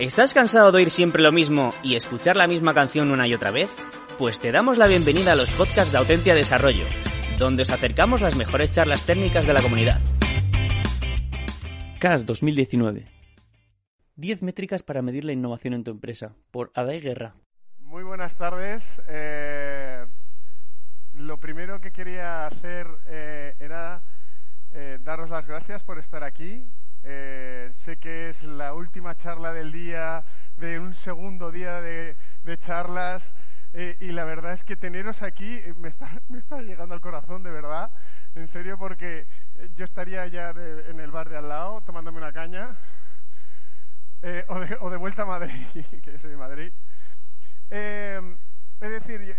¿Estás cansado de oír siempre lo mismo y escuchar la misma canción una y otra vez? Pues te damos la bienvenida a los podcasts de Autentia Desarrollo, donde os acercamos las mejores charlas técnicas de la comunidad. CAS 2019. 10 métricas para medir la innovación en tu empresa, por Adai Guerra. Muy buenas tardes. Eh, lo primero que quería hacer eh, era eh, daros las gracias por estar aquí. Eh, sé que es la última charla del día, de un segundo día de, charlas, eh, y la verdad es que teneros aquí eh, me está, me está llegando al corazón, de verdad, en serio, porque yo estaría ya en el bar de al lado tomándome una caña, o de, o, de, vuelta a Madrid, que yo soy de Madrid. es decir,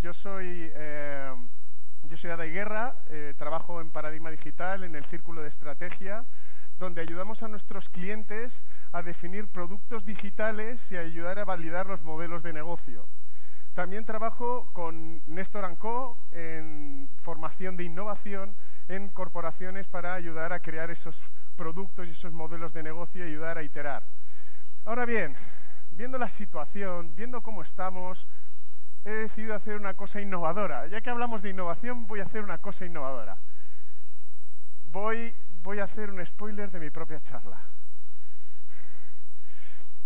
yo soy... Yo soy Ada Guerra, trabajo en Paradigma Digital, en el Círculo de Estrategia, donde ayudamos a nuestros clientes a definir productos digitales y a ayudar a validar los modelos de negocio. También trabajo con Néstor Co en formación de innovación en corporaciones para ayudar a crear esos productos y esos modelos de negocio y ayudar a iterar. Ahora bien, viendo la situación, viendo cómo estamos, he decidido hacer una cosa innovadora. Ya que hablamos de innovación, voy a hacer una cosa innovadora. Voy voy a hacer un spoiler de mi propia charla.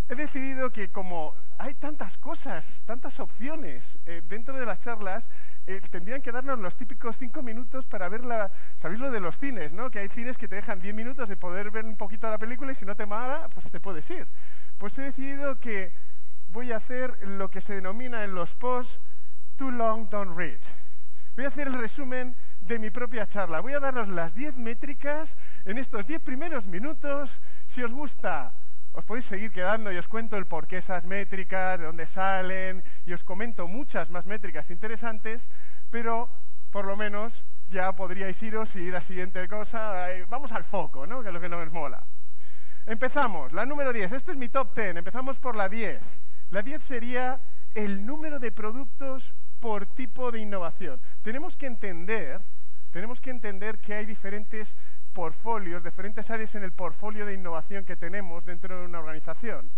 He decidido que como hay tantas cosas, tantas opciones eh, dentro de las charlas, eh, tendrían que darnos los típicos cinco minutos para ver la... ¿Sabéis lo de los cines, no? Que hay cines que te dejan diez minutos de poder ver un poquito la película y si no te mala, pues te puedes ir. Pues he decidido que voy a hacer lo que se denomina en los posts too long, don't read. Voy a hacer el resumen de mi propia charla. Voy a daros las 10 métricas en estos 10 primeros minutos. Si os gusta, os podéis seguir quedando y os cuento el por qué esas métricas, de dónde salen, y os comento muchas más métricas interesantes, pero por lo menos ya podríais iros y ir a la siguiente cosa. Vamos al foco, ¿no? que es lo que nos mola. Empezamos, la número 10. Este es mi top 10. Empezamos por la 10. La 10 sería el número de productos por tipo de innovación. Tenemos que entender tenemos que entender que hay diferentes portfolios, diferentes áreas en el portfolio de innovación que tenemos dentro de una organización.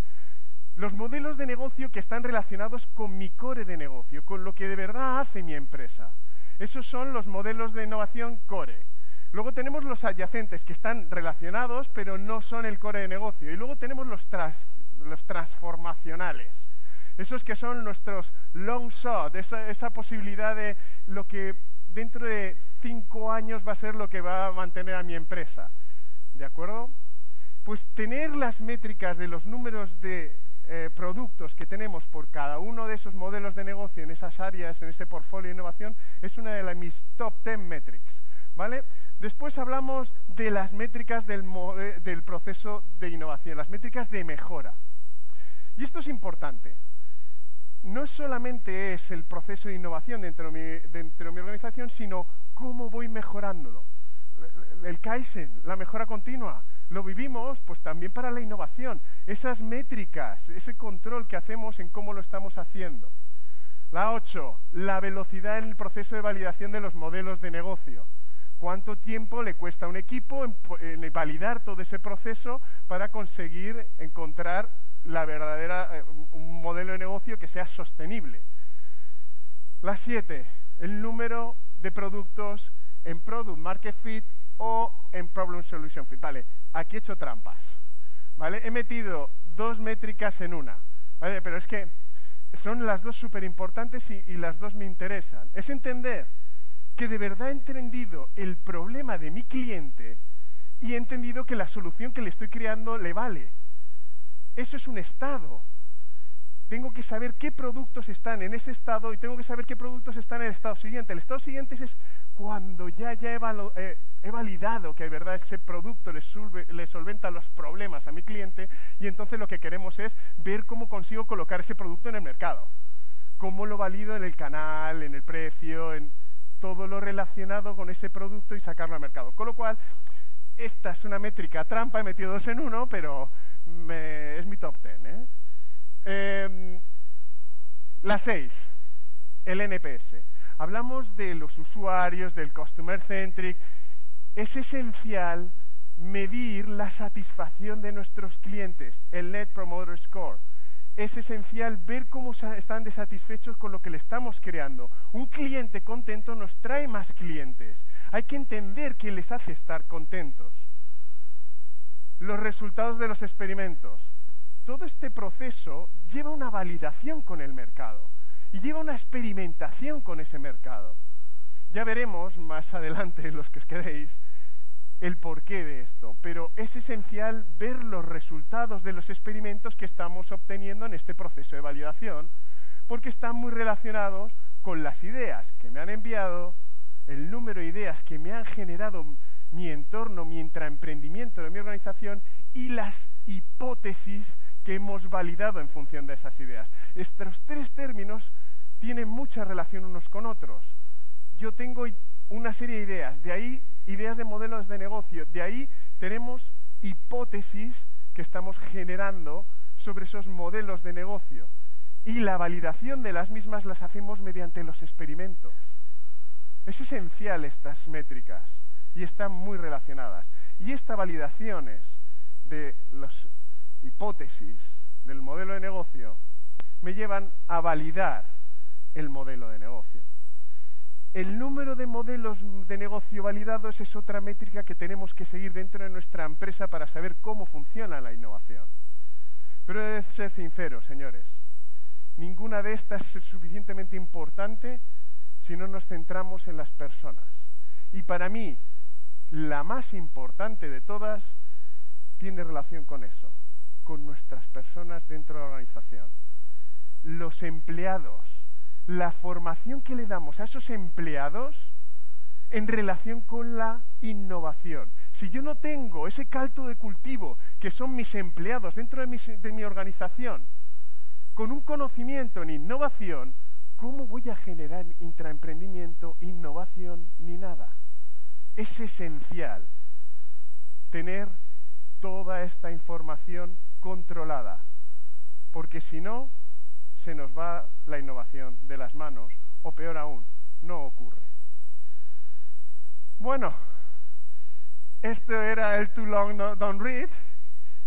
Los modelos de negocio que están relacionados con mi core de negocio, con lo que de verdad hace mi empresa. Esos son los modelos de innovación core. Luego tenemos los adyacentes que están relacionados pero no son el core de negocio. Y luego tenemos los, los transformacionales. Esos que son nuestros long shot, esa, esa posibilidad de lo que dentro de cinco años va a ser lo que va a mantener a mi empresa. ¿De acuerdo? Pues tener las métricas de los números de eh, productos que tenemos por cada uno de esos modelos de negocio en esas áreas, en ese portfolio de innovación, es una de mis top 10 metrics. ¿Vale? Después hablamos de las métricas del, del proceso de innovación, las métricas de mejora. Y esto es importante no solamente es el proceso de innovación dentro de mi, organización, sino cómo voy mejorándolo. El Kaizen, la mejora continua, lo vivimos pues también para la innovación. Esas métricas, ese control que hacemos en cómo lo estamos haciendo. La 8, la velocidad en el proceso de validación de los modelos de negocio. ¿Cuánto tiempo le cuesta a un equipo en validar todo ese proceso para conseguir encontrar la verdadera, eh, un modelo de negocio que sea sostenible. La siete, el número de productos en Product Market Fit o en Problem Solution Fit. Vale, aquí he hecho trampas. ¿Vale? He metido dos métricas en una. ¿Vale? Pero es que son las dos súper importantes y, y las dos me interesan. Es entender que de verdad he entendido el problema de mi cliente y he entendido que la solución que le estoy creando le vale. Eso es un estado. tengo que saber qué productos están en ese estado y tengo que saber qué productos están en el estado siguiente. El estado siguiente es cuando ya, ya he, eh, he validado que de verdad ese producto le, le, solventa los problemas a mi cliente y entonces lo que queremos es ver cómo consigo colocar ese producto en el mercado. Cómo lo valido en el canal, en el precio, en todo lo relacionado con ese producto y sacarlo al mercado. Con lo cual, esta es una métrica trampa, he metido dos en uno, pero es mi top ten. ¿eh? Em, la seis, el NPS. Hablamos de los usuarios, del customer centric. Es esencial medir la satisfacción de nuestros clientes, el Net Promoter Score. Es esencial ver cómo están desatisfechos con lo que le estamos creando. Un cliente contento nos trae más clientes. Hay que entender qué les hace estar contentos. Los resultados de los experimentos. Todo este proceso lleva una validación con el mercado y lleva una experimentación con ese mercado. Ya veremos más adelante, los que os quedéis, el porqué de esto, pero es esencial ver los resultados de los experimentos que estamos obteniendo en este proceso de validación, porque están muy relacionados con las ideas que me han enviado, el número de ideas que me han generado mi entorno, mi intraemprendimiento de mi organización y las hipótesis que hemos validado en función de esas ideas. Estos tres términos tienen mucha relación unos con otros. Yo tengo una serie de ideas, de ahí ideas de modelos de negocio, de ahí tenemos hipótesis que estamos generando sobre esos modelos de negocio. Y la validación de las mismas las hacemos mediante los experimentos. Es esencial estas métricas y están muy relacionadas. Y estas validaciones de las hipótesis del modelo de negocio me llevan a validar el modelo de negocio. El número de modelos de negocio validados es otra métrica que tenemos que seguir dentro de nuestra empresa para saber cómo funciona la innovación. Pero he de ser sincero, señores, ninguna de estas es suficientemente importante si no nos centramos en las personas. Y para mí, la más importante de todas tiene relación con eso, con nuestras personas dentro de la organización. Los empleados la formación que le damos a esos empleados en relación con la innovación. Si yo no tengo ese caldo de cultivo que son mis empleados dentro de mi, organización, con un conocimiento en innovación, ¿cómo voy a generar intraemprendimiento, innovación ni nada? Es esencial tener toda esta información controlada, porque si no, se nos va la innovación de las manos, o peor aún, no ocurre. Bueno, esto era el Too Long Don't Read.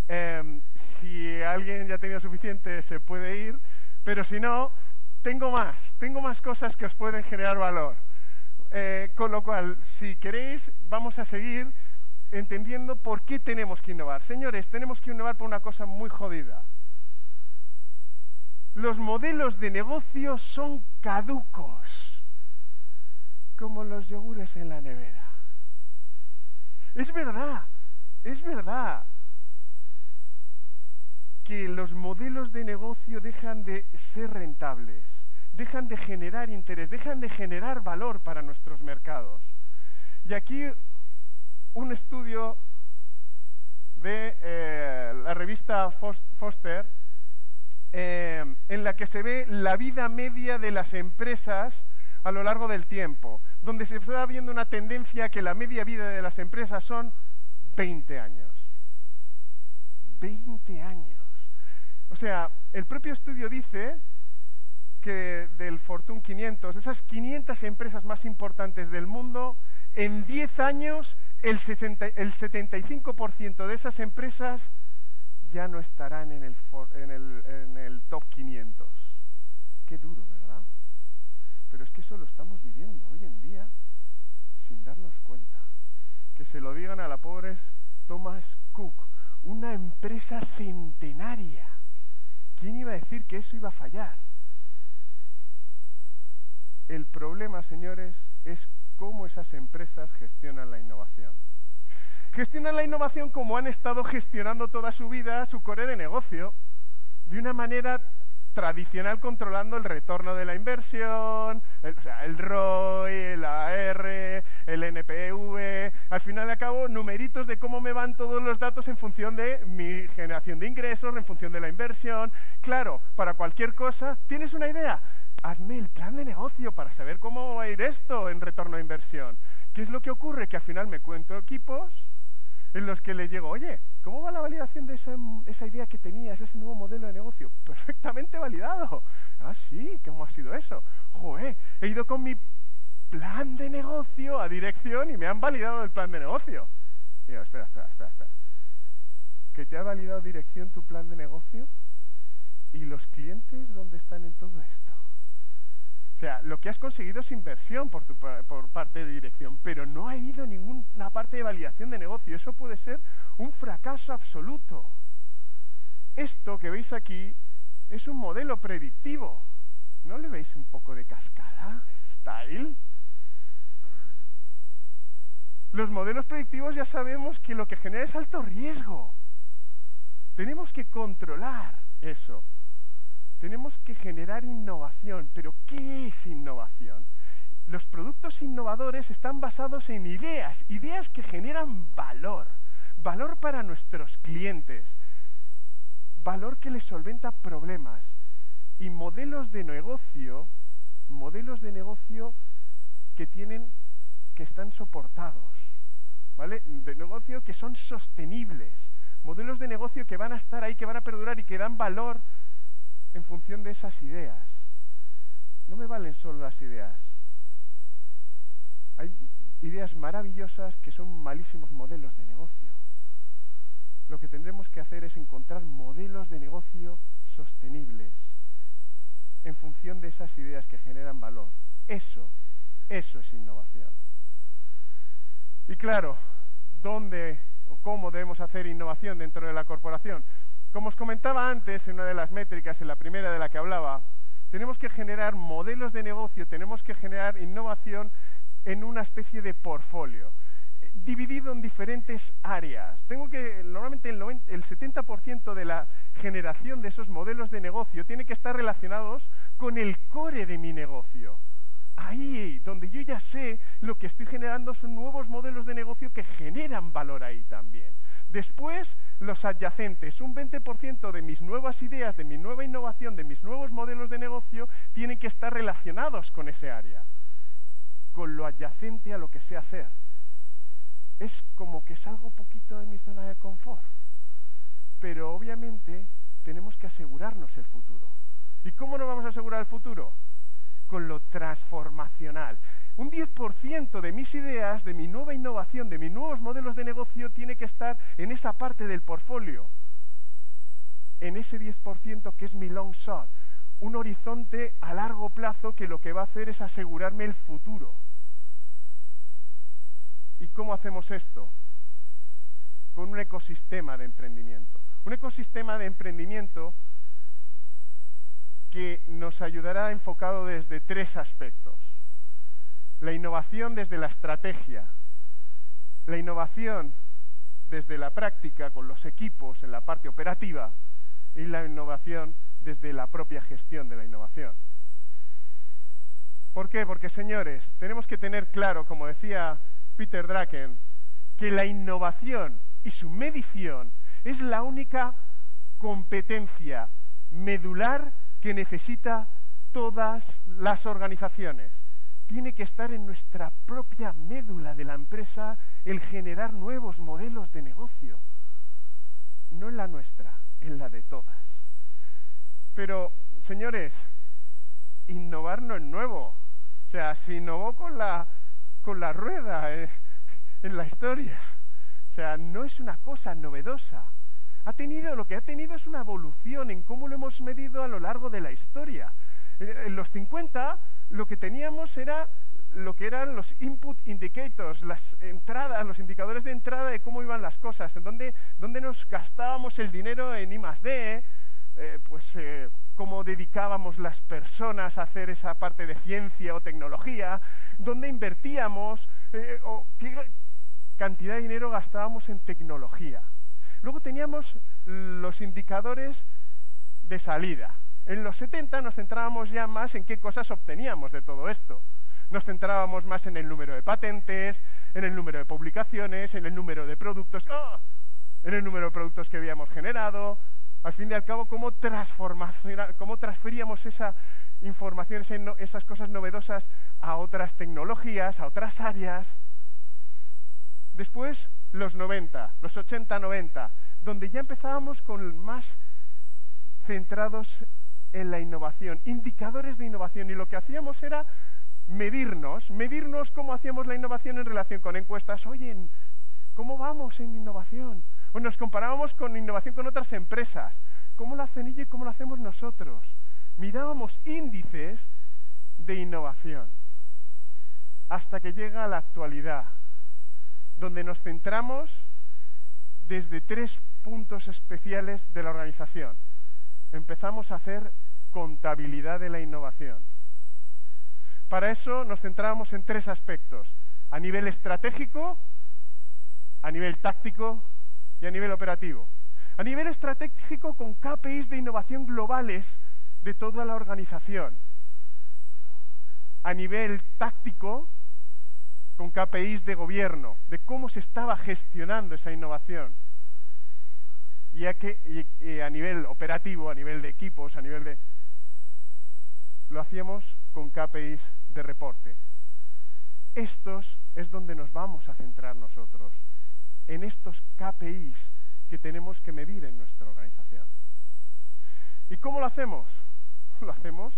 Em, si alguien ya ha tenido suficiente, se puede ir, pero si no, tengo más, tengo más cosas que os pueden generar valor. Eh, con lo cual, si queréis, vamos a seguir entendiendo por qué tenemos que innovar. Señores, tenemos que innovar por una cosa muy jodida los modelos de negocio son caducos, como los yogures en la nevera. Es verdad, es verdad que los modelos de negocio dejan de ser rentables, dejan de generar interés, dejan de generar valor para nuestros mercados. Y aquí un estudio de eh, la revista Foster eh, en la que se ve la vida media de las empresas a lo largo del tiempo, donde se está viendo una tendencia que la media vida de las empresas son 20 años. 20 años. O sea, el propio estudio dice que del Fortune 500, de esas 500 empresas más importantes del mundo, en 10 años el, 60, el 75% de esas empresas ya no estarán en el, en el, top 500. Qué duro, ¿verdad? Pero es que eso lo estamos viviendo hoy en día sin darnos cuenta. Que se lo digan a la pobre Thomas Cook, una empresa centenaria. ¿Quién iba a decir que eso iba a fallar? El problema, señores, es cómo esas empresas gestionan la innovación. Gestionan la innovación como han estado gestionando toda su vida su core de negocio, de una manera tradicional controlando el retorno de la inversión, el, sea, el ROI, el AR, el NPV, al final de cabo, numeritos de cómo me van todos los datos en función de mi generación de ingresos, en función de la inversión. Claro, para cualquier cosa, ¿tienes una idea? Hazme el plan de negocio para saber cómo va a ir esto en retorno a inversión. ¿Qué es lo que ocurre? Que al final me cuento equipos en los que les llego, oye, ¿cómo va la validación de esa, esa, idea que tenías, ese nuevo modelo de negocio? Perfectamente validado. Ah, sí, ¿cómo ha sido eso? Joder, he ido con mi plan de negocio a dirección y me han validado el plan de negocio. Y digo, espera, espera, espera, espera. ¿Que te ha validado dirección tu plan de negocio? ¿Y los clientes dónde están en todo esto? O sea, lo que has conseguido es inversión por, tu, por parte de dirección, pero no ha habido ninguna parte de validación de negocio. Eso puede ser un fracaso absoluto. Esto que veis aquí es un modelo predictivo. ¿No le veis un poco de cascada? Style. Los modelos predictivos ya sabemos que lo que genera es alto riesgo. Tenemos que controlar eso. Tenemos que generar innovación. ¿Pero qué es innovación? Los productos innovadores están basados en ideas, ideas que generan valor, valor para nuestros clientes, valor que les solventa problemas y modelos de negocio, modelos de negocio que tienen que están soportados, ¿vale? De negocio que son sostenibles, modelos de negocio que van a estar ahí, que van a perdurar y que dan valor en función de esas ideas. No me valen solo las ideas. Hay ideas maravillosas que son malísimos modelos de negocio. Lo que tendremos que hacer es encontrar modelos de negocio sostenibles en función de esas ideas que generan valor. Eso, eso es innovación. Y claro, ¿dónde o cómo debemos hacer innovación dentro de la corporación? Como os comentaba antes en una de las métricas, en la primera de la que hablaba, tenemos que generar modelos de negocio, tenemos que generar innovación en una especie de portfolio, eh, dividido en diferentes áreas. Tengo que, normalmente el, 90, el 70% de la generación de esos modelos de negocio tiene que estar relacionados con el core de mi negocio. Ahí, donde yo ya sé lo que estoy generando son nuevos modelos de negocio que generan valor ahí también. Después, los adyacentes. Un 20% de mis nuevas ideas, de mi nueva innovación, de mis nuevos modelos de negocio, tienen que estar relacionados con ese área, con lo adyacente a lo que sé hacer. Es como que salgo poquito de mi zona de confort. Pero obviamente tenemos que asegurarnos el futuro. ¿Y cómo nos vamos a asegurar el futuro? Con lo transformacional un 10% de mis ideas, de mi nueva innovación, de mis nuevos modelos de negocio, tiene que estar en esa parte del portfolio, en ese 10% que es mi long shot, un horizonte a largo plazo que lo que va a hacer es asegurarme el futuro. ¿Y cómo hacemos esto? Con un ecosistema de emprendimiento. Un ecosistema de emprendimiento que nos ayudará enfocado desde tres aspectos la innovación desde la estrategia, la innovación desde la práctica con los equipos en la parte operativa y la innovación desde la propia gestión de la innovación. ¿Por qué? Porque, señores, tenemos que tener claro, como decía Peter Draken, que la innovación y su medición es la única competencia medular que necesita todas las organizaciones tiene que estar en nuestra propia médula de la empresa el generar nuevos modelos de negocio. No en la nuestra, en la de todas. Pero, señores, innovar no es nuevo. O sea, se innovó con la, con la rueda eh, en la historia. O sea, no es una cosa novedosa. Ha tenido, lo que ha tenido es una evolución en cómo lo hemos medido a lo largo de la historia. En los 50 lo que teníamos era lo que eran los input indicators, las entradas, los indicadores de entrada de cómo iban las cosas, en dónde, nos gastábamos el dinero en I D, eh, pues eh, cómo dedicábamos las personas a hacer esa parte de ciencia o tecnología, dónde invertíamos, eh, qué cantidad de dinero gastábamos en tecnología. Luego teníamos los indicadores de salida, En los 70 nos centrábamos ya más en qué cosas obteníamos de todo esto. Nos centrábamos más en el número de patentes, en el número de publicaciones, en el número de productos, ¡ah! en el número de productos que habíamos generado. Al fin y al cabo, cómo, cómo transferíamos esa información, esas cosas novedosas a otras tecnologías, a otras áreas. Después, los 90, los 80-90, donde ya empezábamos con más centrados en la innovación, indicadores de innovación, y lo que hacíamos era medirnos, medirnos cómo hacíamos la innovación en relación con encuestas. Oye, ¿cómo vamos en innovación? O nos comparábamos con innovación con otras empresas. ¿Cómo lo hacen ellos y cómo lo hacemos nosotros? Mirábamos índices de innovación. Hasta que llega la actualidad, donde nos centramos desde tres puntos especiales de la organización. Empezamos a hacer contabilidad de la innovación. Para eso nos centramos en tres aspectos, a nivel estratégico, a nivel táctico y a nivel operativo. A nivel estratégico con KPIs de innovación globales de toda la organización. A nivel táctico con KPIs de gobierno, de cómo se estaba gestionando esa innovación. Y a, que, a nivel operativo, a nivel de equipos, a nivel de lo hacíamos con KPIs de reporte. Estos es donde nos vamos a centrar nosotros, en estos KPIs que tenemos que medir en nuestra organización. ¿Y cómo lo hacemos? Lo hacemos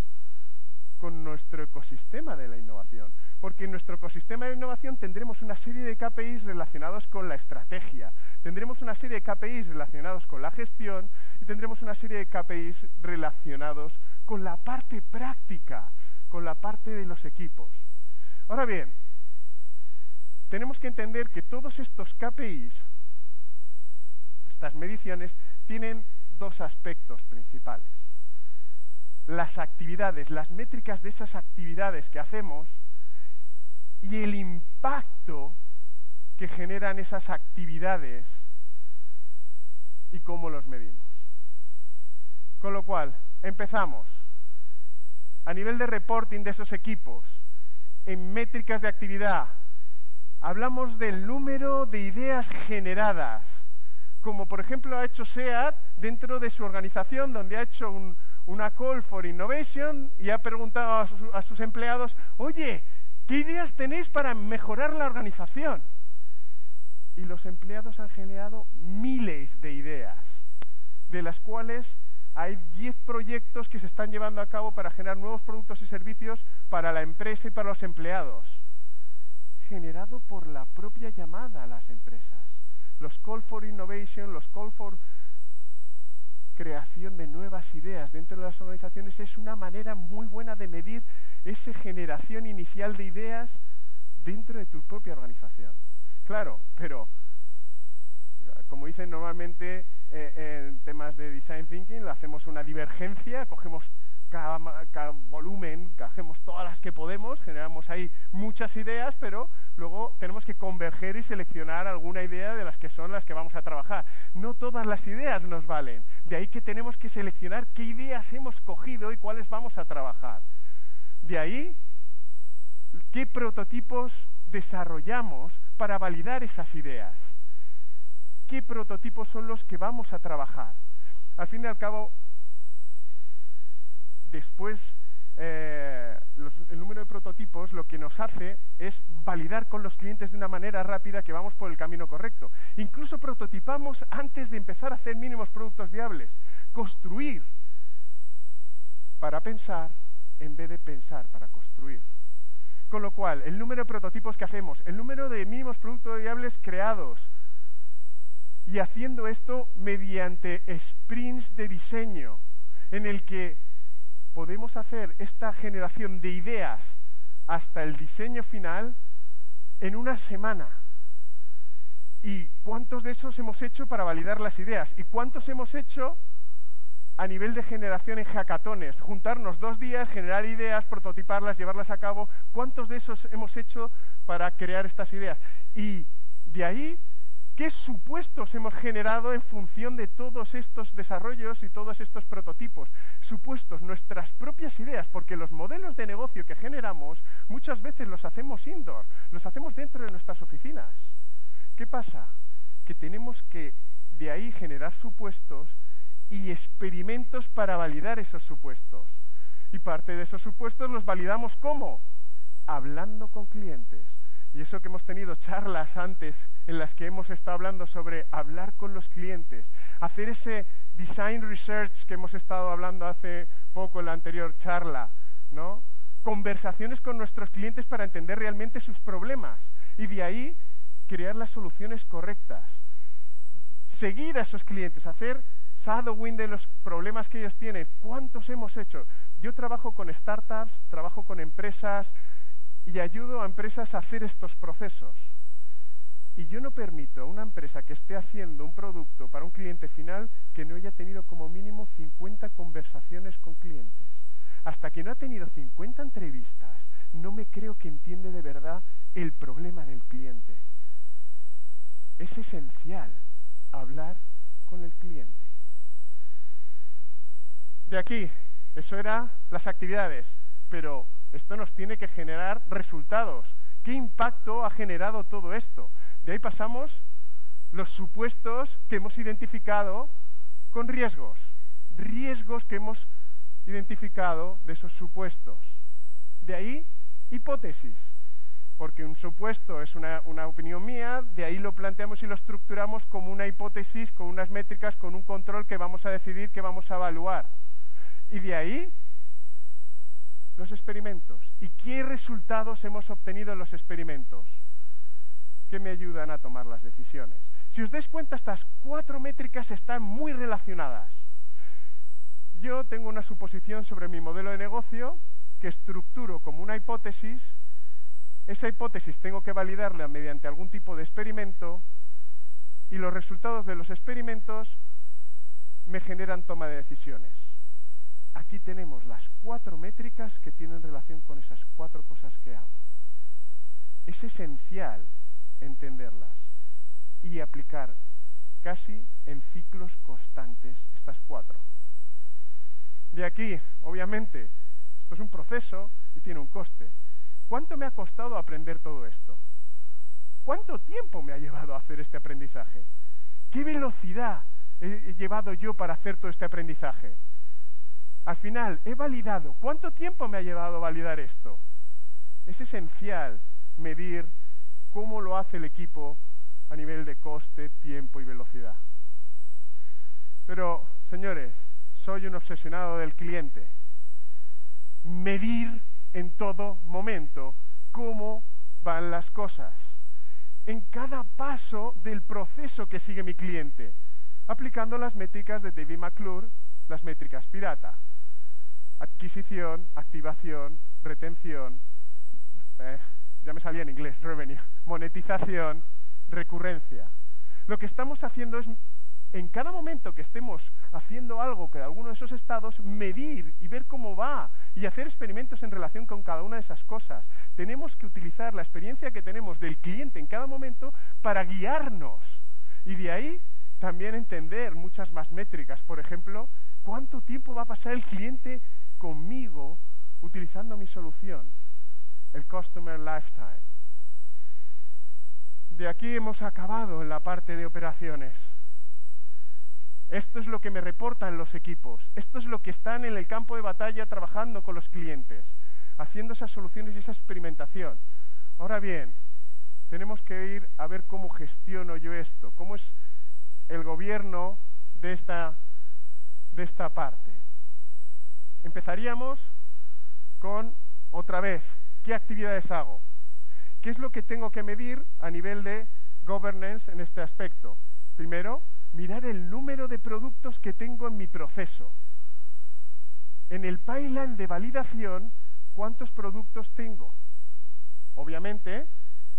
con nuestro ecosistema de la innovación, porque en nuestro ecosistema de innovación tendremos una serie de KPIs relacionados con la estrategia, tendremos una serie de KPIs relacionados con la gestión y tendremos una serie de KPIs relacionados con la parte práctica, con la parte de los equipos. Ahora bien, tenemos que entender que todos estos KPIs, estas mediciones, tienen dos aspectos principales. Las actividades, las métricas de esas actividades que hacemos y el impacto que generan esas actividades y cómo los medimos. Con lo cual, empezamos. A nivel de reporting de esos equipos, en métricas de actividad, hablamos del número de ideas generadas, como por ejemplo ha hecho SEAT dentro de su organización, donde ha hecho una call for innovation y ha preguntado a, sus empleados, oye, ¿qué ideas tenéis para mejorar la organización? Y los empleados han generado miles de ideas, de las cuales hay 10 proyectos que se están llevando a cabo para generar nuevos productos y servicios para la empresa y para los empleados, generado por la propia llamada a las empresas. Los call for innovation, los call for creación de nuevas ideas dentro de las organizaciones es una manera muy buena de medir esa generación inicial de ideas dentro de tu propia organización. Claro, pero como dicen normalmente eh, en temas de design thinking, hacemos una divergencia, cogemos cada, volumen, cogemos todas las que podemos, generamos ahí muchas ideas, pero luego tenemos que converger y seleccionar alguna idea de las que son las que vamos a trabajar. No todas las ideas nos valen, de ahí que tenemos que seleccionar qué ideas hemos cogido y cuáles vamos a trabajar. De ahí, qué prototipos desarrollamos para validar esas ideas qué prototipos son los que vamos a trabajar. Al fin y al cabo, después eh, el número de prototipos lo que nos hace es validar con los clientes de una manera rápida que vamos por el camino correcto. Incluso prototipamos antes de empezar a hacer mínimos productos viables. Construir para pensar en vez de pensar para construir. Con lo cual, el número de prototipos que hacemos, el número de mínimos productos viables creados, y haciendo esto mediante sprints de diseño, en el que podemos hacer esta generación de ideas hasta el diseño final en una semana. ¿Y cuántos de esos hemos hecho para validar las ideas? ¿Y cuántos hemos hecho a nivel de generación en hackatones? Juntarnos dos días, generar ideas, prototiparlas, llevarlas a cabo. ¿Cuántos de esos hemos hecho para crear estas ideas? Y de ahí ¿Qué supuestos hemos generado en función de todos estos desarrollos y todos estos prototipos? Supuestos, nuestras propias ideas, porque los modelos de negocio que generamos muchas veces los hacemos indoor, los hacemos dentro de nuestras oficinas. ¿Qué pasa? Que tenemos que de ahí generar supuestos y experimentos para validar esos supuestos. Y parte de esos supuestos los validamos ¿cómo? Hablando con clientes. Y eso que hemos tenido charlas antes en las que hemos estado hablando sobre hablar con los clientes, hacer ese design research que hemos estado hablando hace poco en la anterior charla, ¿no? Conversaciones con nuestros clientes para entender realmente sus problemas y de ahí crear las soluciones correctas. Seguir a esos clientes, hacer shadowing de los problemas que ellos tienen. ¿Cuántos hemos hecho? Yo trabajo con startups, trabajo con empresas, y ayudo a empresas a hacer estos procesos. Y yo no permito a una empresa que esté haciendo un producto para un cliente final que no haya tenido como mínimo 50 conversaciones con clientes. Hasta que no ha tenido 50 entrevistas, no me creo que entiende de verdad el problema del cliente. Es esencial hablar con el cliente. De aquí, eso eran las actividades, pero esto nos tiene que generar resultados. ¿Qué impacto ha generado todo esto? De ahí pasamos los supuestos que hemos identificado con riesgos. Riesgos que hemos identificado de esos supuestos. De ahí, hipótesis. Porque un supuesto es una, opinión mía, de ahí lo planteamos y lo estructuramos como una hipótesis, con unas métricas, con un control que vamos a decidir que vamos a evaluar. Y de ahí los experimentos. ¿Y qué resultados hemos obtenido en los experimentos? Que me ayudan a tomar las decisiones. Si os dais cuenta, estas cuatro métricas están muy relacionadas. Yo tengo una suposición sobre mi modelo de negocio que estructuro como una hipótesis. Esa hipótesis tengo que validarla mediante algún tipo de experimento y los resultados de los experimentos me generan toma de decisiones. Aquí tenemos las cuatro métricas que tienen relación con esas cuatro cosas que hago. Es esencial entenderlas y aplicar casi en ciclos constantes estas cuatro. De aquí, obviamente, esto es un proceso y tiene un coste. ¿Cuánto me ha costado aprender todo esto? ¿Cuánto tiempo me ha llevado a hacer este aprendizaje? ¿Qué velocidad he llevado yo para hacer todo este aprendizaje? Al final, he validado. ¿Cuánto tiempo me ha llevado validar esto? Es esencial medir cómo lo hace el equipo a nivel de coste, tiempo y velocidad. Pero, señores, soy un obsesionado del cliente. Medir en todo momento cómo van las cosas. En cada paso del proceso que sigue mi cliente, aplicando las métricas de David McClure, las métricas pirata adquisición, activación, retención, eh, ya me salía en inglés, revenue, monetización, recurrencia. Lo que estamos haciendo es, en cada momento que estemos haciendo algo que de alguno de esos estados, medir y ver cómo va y hacer experimentos en relación con cada una de esas cosas. Tenemos que utilizar la experiencia que tenemos del cliente en cada momento para guiarnos. Y de ahí también entender muchas más métricas. Por ejemplo, ¿cuánto tiempo va a pasar el cliente conmigo utilizando mi solución, el Customer Lifetime. De aquí hemos acabado en la parte de operaciones. Esto es lo que me reportan los equipos. Esto es lo que están en el campo de batalla trabajando con los clientes, haciendo esas soluciones y esa experimentación. Ahora bien, tenemos que ir a ver cómo gestiono yo esto, cómo es el gobierno de esta, de esta parte. Empezaríamos con, otra vez, ¿qué actividades hago? ¿Qué es lo que tengo que medir a nivel de governance en este aspecto? Primero, mirar el número de productos que tengo en mi proceso. En el pipeline de validación, ¿cuántos productos tengo? Obviamente,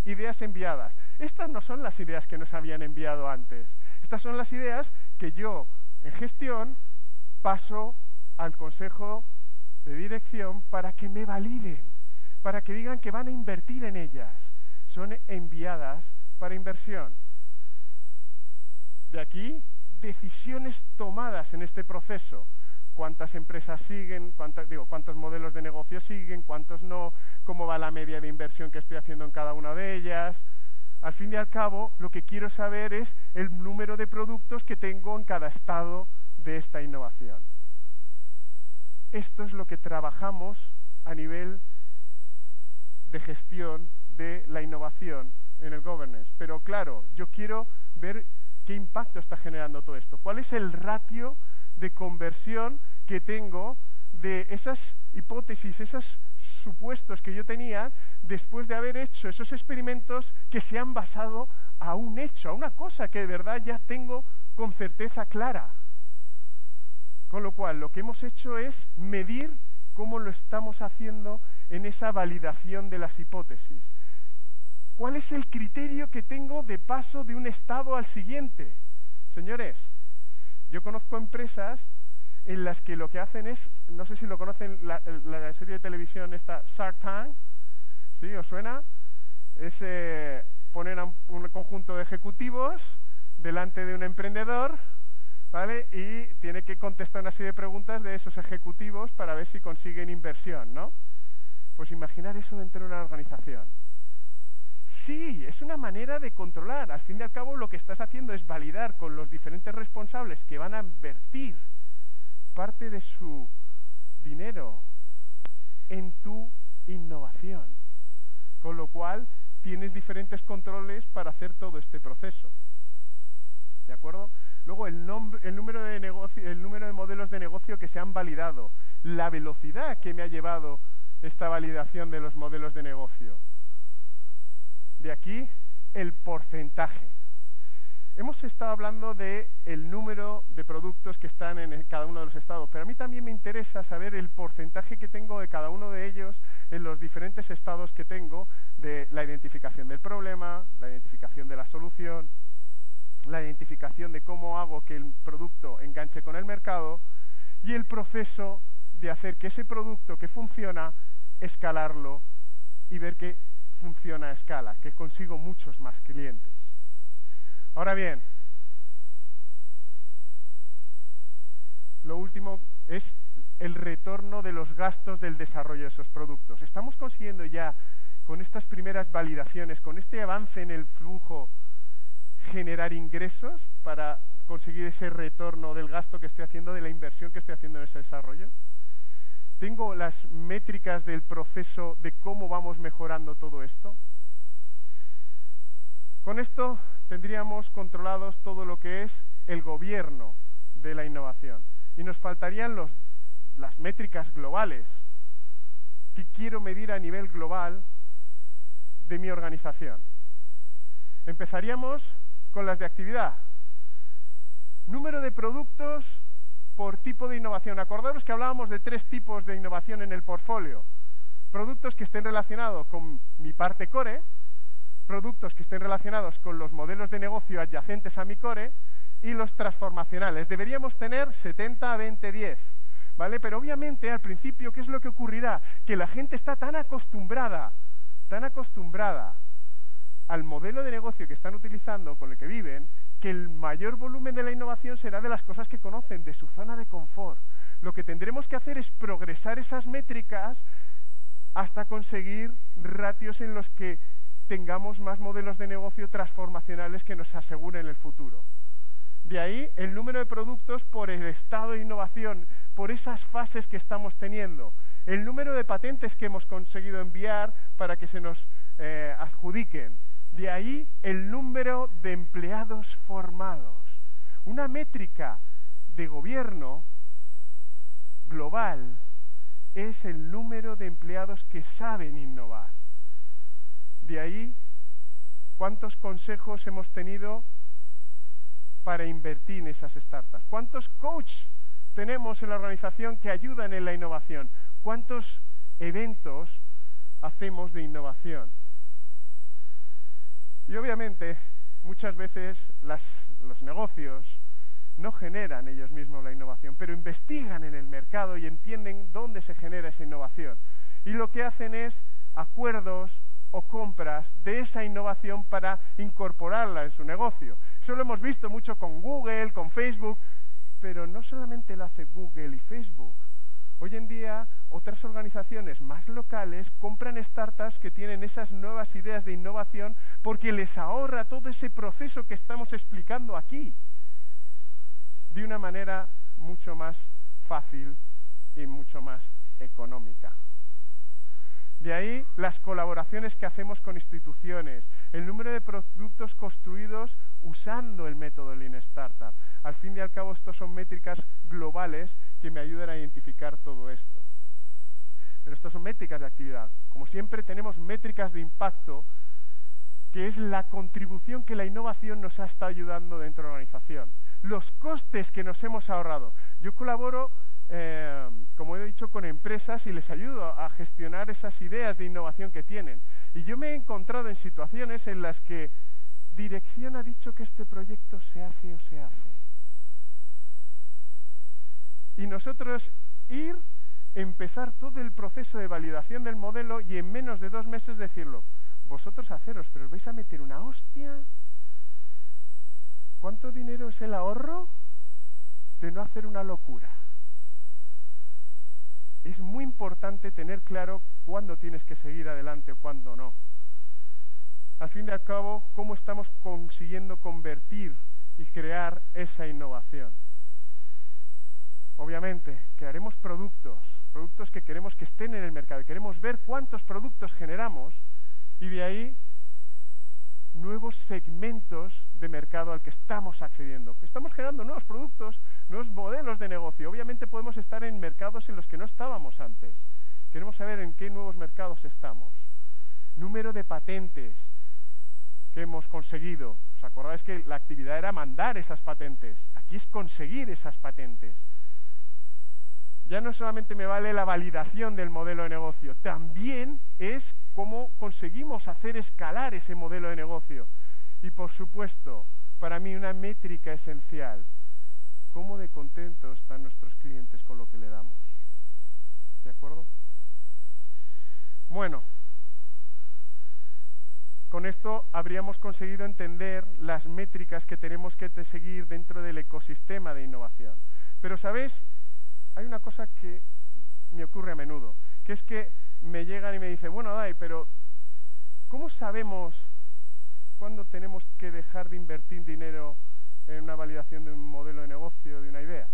ideas enviadas. Estas no son las ideas que nos habían enviado antes. Estas son las ideas que yo, en gestión, paso al consejo de dirección para que me validen, para que digan que van a invertir en ellas. Son enviadas para inversión. De aquí, decisiones tomadas en este proceso. Cuántas empresas siguen, digo, cuántos modelos de negocio siguen, cuántos no, cómo va la media de inversión que estoy haciendo en cada una de ellas. Al fin y al cabo, lo que quiero saber es el número de productos que tengo en cada estado de esta innovación. Esto es lo que trabajamos a nivel de gestión de la innovación en el governance. Pero claro, yo quiero ver qué impacto está generando todo esto. ¿Cuál es el ratio de conversión que tengo de esas hipótesis, esos supuestos que yo tenía después de haber hecho esos experimentos que se han basado a un hecho, a una cosa que de verdad ya tengo con certeza clara? Con lo cual, lo que hemos hecho es medir cómo lo estamos haciendo en esa validación de las hipótesis. ¿Cuál es el criterio que tengo de paso de un estado al siguiente? Señores, yo conozco empresas en las que lo que hacen es, no sé si lo conocen, la, serie de televisión esta Shark Tank, ¿sí? ¿Os suena? Es eh, poner a un conjunto de ejecutivos delante de un emprendedor, ¿vale? Y tiene que contestar una serie de preguntas de esos ejecutivos para ver si consiguen inversión, ¿no? Pues imaginar eso dentro de una organización. Sí, es una manera de controlar. Al fin y al cabo lo que estás haciendo es validar con los diferentes responsables que van a invertir parte de su dinero en tu innovación. Con lo cual tienes diferentes controles para hacer todo este proceso. ¿De acuerdo? Luego el, el, número de el número de modelos de negocio que se han validado, la velocidad que me ha llevado esta validación de los modelos de negocio. De aquí el porcentaje. Hemos estado hablando de el número de productos que están en cada uno de los estados, pero a mí también me interesa saber el porcentaje que tengo de cada uno de ellos en los diferentes estados que tengo de la identificación del problema, la identificación de la solución, la identificación de cómo hago que el producto enganche con el mercado y el proceso de hacer que ese producto que funciona, escalarlo y ver que funciona a escala, que consigo muchos más clientes. Ahora bien, lo último es el retorno de los gastos del desarrollo de esos productos. Estamos consiguiendo ya, con estas primeras validaciones, con este avance en el flujo generar ingresos para conseguir ese retorno del gasto que estoy haciendo, de la inversión que estoy haciendo en ese desarrollo? ¿Tengo las métricas del proceso de cómo vamos mejorando todo esto? Con esto tendríamos controlados todo lo que es el gobierno de la innovación. Y nos faltarían las métricas globales. ¿Qué quiero medir a nivel global de mi organización? Empezaríamos con las de actividad. Número de productos por tipo de innovación. Acordaros que hablábamos de tres tipos de innovación en el portfolio. Productos que estén relacionados con mi parte core, productos que estén relacionados con los modelos de negocio adyacentes a mi core y los transformacionales. Deberíamos tener 70 a 20 10. ¿Vale? Pero obviamente al principio, ¿qué es lo que ocurrirá? Que la gente está tan acostumbrada, tan acostumbrada al modelo de negocio que están utilizando, con el que viven, que el mayor volumen de la innovación será de las cosas que conocen, de su zona de confort. Lo que tendremos que hacer es progresar esas métricas hasta conseguir ratios en los que tengamos más modelos de negocio transformacionales que nos aseguren el futuro. De ahí el número de productos por el estado de innovación, por esas fases que estamos teniendo, el número de patentes que hemos conseguido enviar para que se nos eh, adjudiquen, de ahí el número de empleados formados. Una métrica de gobierno global es el número de empleados que saben innovar. De ahí, ¿cuántos consejos hemos tenido para invertir en esas startups? ¿Cuántos coaches tenemos en la organización que ayudan en la innovación? ¿Cuántos eventos hacemos de innovación? Y obviamente, muchas veces los negocios no generan ellos mismos la innovación, pero investigan en el mercado y entienden dónde se genera esa innovación. Y lo que hacen es acuerdos o compras de esa innovación para incorporarla en su negocio. Eso lo hemos visto mucho con Google, con Facebook, pero no solamente lo hace Google y Facebook. Hoy en día otras organizaciones más locales compran startups que tienen esas nuevas ideas de innovación porque les ahorra todo ese proceso que estamos explicando aquí de una manera mucho más fácil y mucho más económica. De ahí las colaboraciones que hacemos con instituciones, el número de productos construidos usando el método Lean Startup. Al fin y al cabo, estos son métricas globales que me ayudan a identificar todo esto. Pero estos son métricas de actividad. Como siempre, tenemos métricas de impacto, que es la contribución que la innovación nos ha estado ayudando dentro de la organización. Los costes que nos hemos ahorrado. Yo colaboro eh, como he dicho, con empresas y les ayudo a gestionar esas ideas de innovación que tienen. Y yo me he encontrado en situaciones en las que dirección ha dicho que este proyecto se hace o se hace. Y nosotros ir, empezar todo el proceso de validación del modelo y en menos de dos meses decirlo, vosotros haceros, pero os vais a meter una hostia. ¿Cuánto dinero es el ahorro de no hacer una locura? Es muy importante tener claro cuándo tienes que seguir adelante o cuándo no. Al fin y al cabo, cómo estamos consiguiendo convertir y crear esa innovación. Obviamente, crearemos productos, productos que queremos que estén en el mercado. Queremos ver cuántos productos generamos y de ahí nuevos segmentos de mercado al que estamos accediendo. Estamos generando nuevos productos, nuevos modelos de negocio. Obviamente podemos estar en mercados en los que no estábamos antes. Queremos saber en qué nuevos mercados estamos. Número de patentes que hemos conseguido. ¿Os acordáis que la actividad era mandar esas patentes? Aquí es conseguir esas patentes. Ya no solamente me vale la validación del modelo de negocio, también es cómo conseguimos hacer escalar ese modelo de negocio. Y por supuesto, para mí una métrica esencial, cómo de contentos están nuestros clientes con lo que le damos. ¿De acuerdo? Bueno, con esto habríamos conseguido entender las métricas que tenemos que seguir dentro del ecosistema de innovación. Pero, ¿sabéis? Hay una cosa que me ocurre a menudo, que es que me llegan y me dicen, bueno, Dai, pero ¿cómo sabemos cuándo tenemos que dejar de invertir dinero en una validación de un modelo de negocio, de una idea?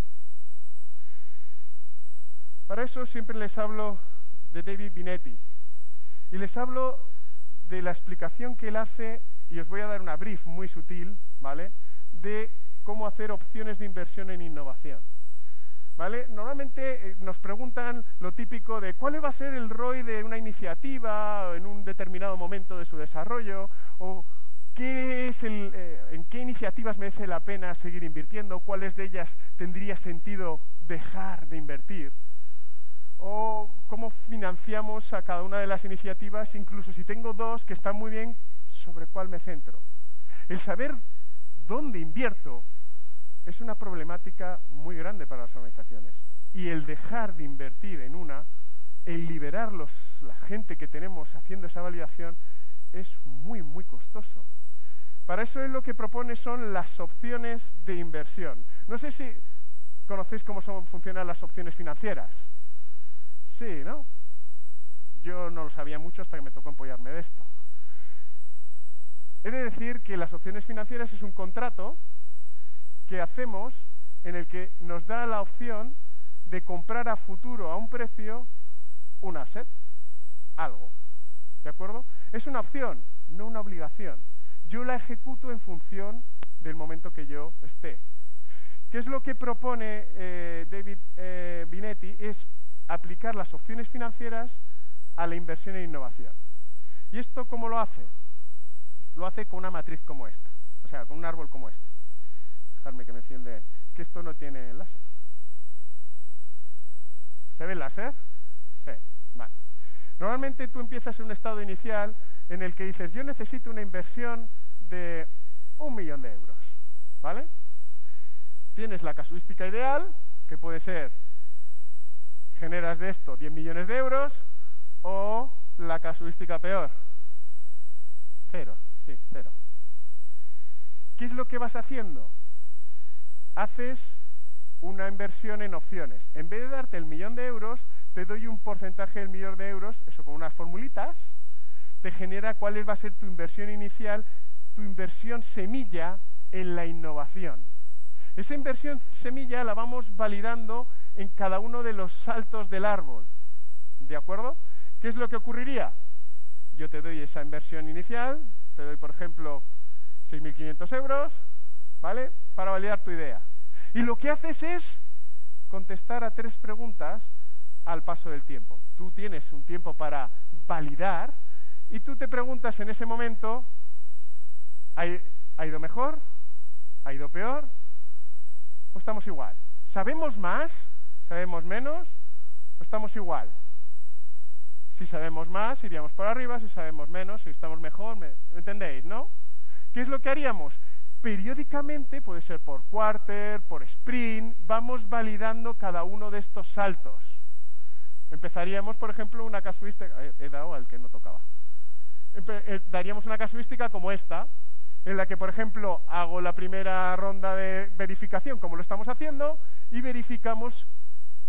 Para eso siempre les hablo de David Binetti y les hablo de la explicación que él hace, y os voy a dar una brief muy sutil, ¿vale?, de cómo hacer opciones de inversión en innovación. Normalmente eh, nos preguntan lo típico de cuál va a ser el ROI de una iniciativa en un determinado momento de su desarrollo o qué es el, eh, en qué iniciativas merece la pena seguir invirtiendo, cuáles de ellas tendría sentido dejar de invertir o cómo financiamos a cada una de las iniciativas, incluso si tengo dos que están muy bien, sobre cuál me centro. El saber dónde invierto es una problemática muy grande para las organizaciones. Y el dejar de invertir en una, el liberar la gente que tenemos haciendo esa validación, es muy, muy costoso. Para eso es lo que propone son las opciones de inversión. No sé si conocéis cómo son, funcionan las opciones financieras. Sí, ¿no? Yo no lo sabía mucho hasta que me tocó apoyarme de esto. He de decir que las opciones financieras es un contrato que hacemos en el que nos da la opción de comprar a futuro a un precio un asset, algo. ¿De acuerdo? Es una opción, no una obligación. Yo la ejecuto en función del momento que yo esté. ¿Qué es lo que propone eh, David eh, Binetti? Es aplicar las opciones financieras a la inversión en innovación. ¿Y esto cómo lo hace? Lo hace con una matriz como esta, o sea, con un árbol como este dejarme que me enciende, que esto no tiene láser. ¿Se ve el láser? Sí, vale. Normalmente tú empiezas en un estado inicial en el que dices, yo necesito una inversión de un millón de euros, ¿vale? Tienes la casuística ideal, que puede ser, generas de esto 10 millones de euros, o la casuística peor, Cero, sí, cero. ¿Qué es lo que vas haciendo? Haces una inversión en opciones. En vez de darte el millón de euros, te doy un porcentaje del millón de euros, eso con unas formulitas, te genera cuál va a ser tu inversión inicial, tu inversión semilla en la innovación. Esa inversión semilla la vamos validando en cada uno de los saltos del árbol. ¿De acuerdo? ¿Qué es lo que ocurriría? Yo te doy esa inversión inicial, te doy, por ejemplo, 6.500 euros, ¿vale? Para validar tu idea. Y lo que haces es contestar a tres preguntas al paso del tiempo. Tú tienes un tiempo para validar y tú te preguntas en ese momento, ¿ha ido mejor? ¿Ha ido peor? ¿O estamos igual? ¿Sabemos más? ¿Sabemos menos? ¿O estamos igual? Si sabemos más, iríamos por arriba, si sabemos menos, si estamos mejor, ¿me entendéis, no? ¿Qué es lo que haríamos? Periódicamente, puede ser por quarter, por sprint, vamos validando cada uno de estos saltos. Empezaríamos, por ejemplo, una casuística, he dado al que no tocaba. Eh, daríamos una casuística como esta, en la que, por ejemplo, hago la primera ronda de verificación, como lo estamos haciendo, y verificamos,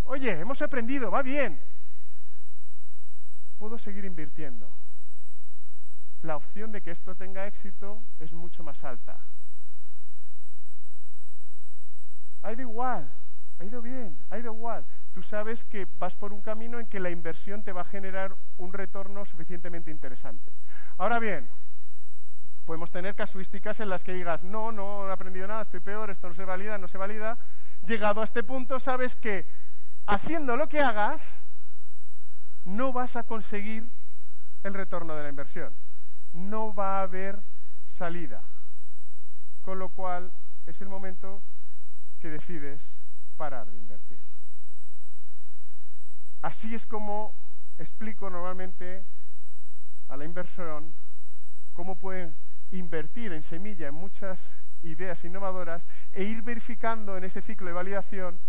oye, hemos aprendido, va bien, puedo seguir invirtiendo. La opción de que esto tenga éxito es mucho más alta. Ha ido igual, ha ido bien, ha ido igual. Tú sabes que vas por un camino en que la inversión te va a generar un retorno suficientemente interesante. Ahora bien, podemos tener casuísticas en las que digas, no, no he aprendido nada, estoy peor, esto no se valida, no se valida. Llegado a este punto, sabes que haciendo lo que hagas, no vas a conseguir el retorno de la inversión. No va a haber salida. Con lo cual, es el momento que decides parar de invertir. Así es como explico normalmente a la inversión cómo pueden invertir en semilla en muchas ideas innovadoras e ir verificando en ese ciclo de validación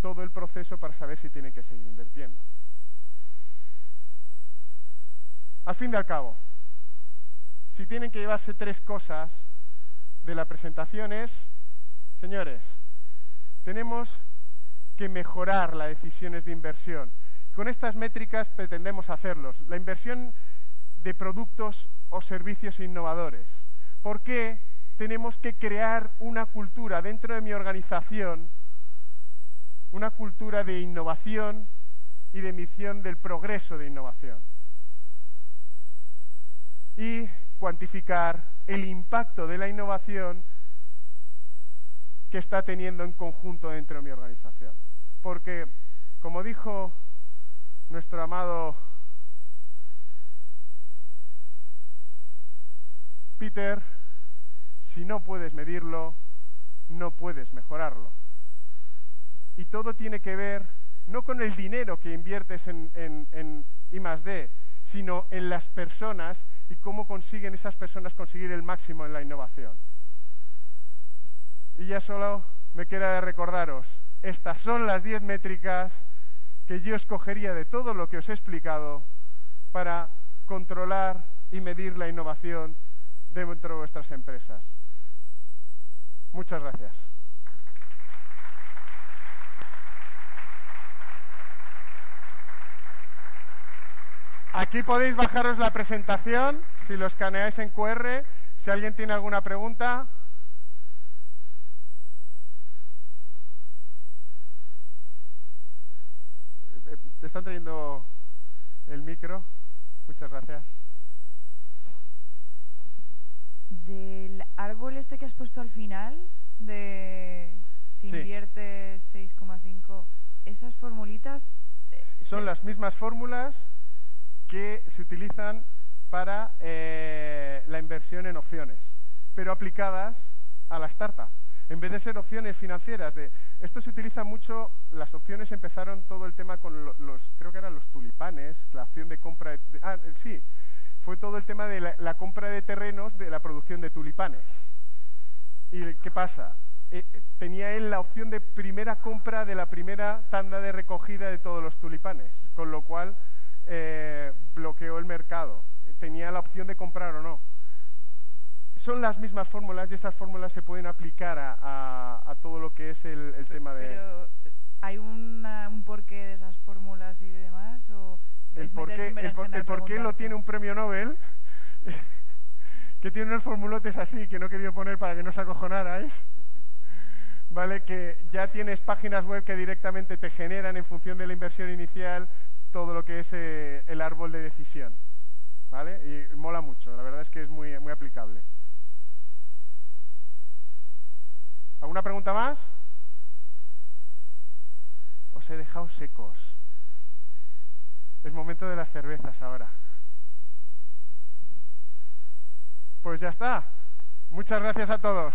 todo el proceso para saber si tienen que seguir invirtiendo. Al fin y al cabo, si tienen que llevarse tres cosas de la presentación es, señores, tenemos que mejorar las decisiones de inversión. Con estas métricas pretendemos hacerlos. La inversión de productos o servicios innovadores. ¿Por qué tenemos que crear una cultura dentro de mi organización, una cultura de innovación y de misión del progreso de innovación? Y cuantificar el impacto de la innovación que está teniendo en conjunto dentro de mi organización. Porque, como dijo nuestro amado Peter, si no puedes medirlo, no puedes mejorarlo. Y todo tiene que ver no con el dinero que inviertes en, en, I D, sino en las personas y cómo consiguen esas personas conseguir el máximo en la innovación. Y ya solo me queda recordaros, estas son las diez métricas que yo escogería de todo lo que os he explicado para controlar y medir la innovación dentro de vuestras empresas. Muchas gracias. Aquí podéis bajaros la presentación, si lo escaneáis en QR. Si alguien tiene alguna pregunta. ¿Te están trayendo el micro? Muchas gracias. Del árbol este que has puesto al final, de si inviertes 6,5, esas formulitas... Eh, Son las mismas fórmulas que se utilizan para eh, la inversión en opciones, pero aplicadas a la startup en vez de ser opciones financieras, de esto se utiliza mucho, las opciones empezaron todo el tema con los, creo que eran los tulipanes, la opción de compra, de, ah, eh, sí, fue todo el tema de la, compra de terrenos de la producción de tulipanes. ¿Y qué pasa? Eh, eh, tenía él la opción de primera compra de la primera tanda de recogida de todos los tulipanes, con lo cual bloqueó el mercado. Tenía la opción de comprar o no. Son las mismas fórmulas y esas fórmulas se pueden aplicar a, todo lo que es el, tema de... Pero, ¿hay un porqué de esas fórmulas y demás? ¿O el porqué, el, porqué lo tiene un premio Nobel, que tiene unos formulotes así que no quería poner para que no os acojonarais. ¿Vale? Que ya tienes páginas web que directamente te generan en función de la inversión inicial todo lo que es eh, el árbol de decisión. ¿Vale? Y mola mucho, la verdad es que es muy, muy aplicable. ¿Alguna pregunta más? Os he dejado secos. Es momento de las cervezas ahora. Pues ya está. Muchas gracias a todos.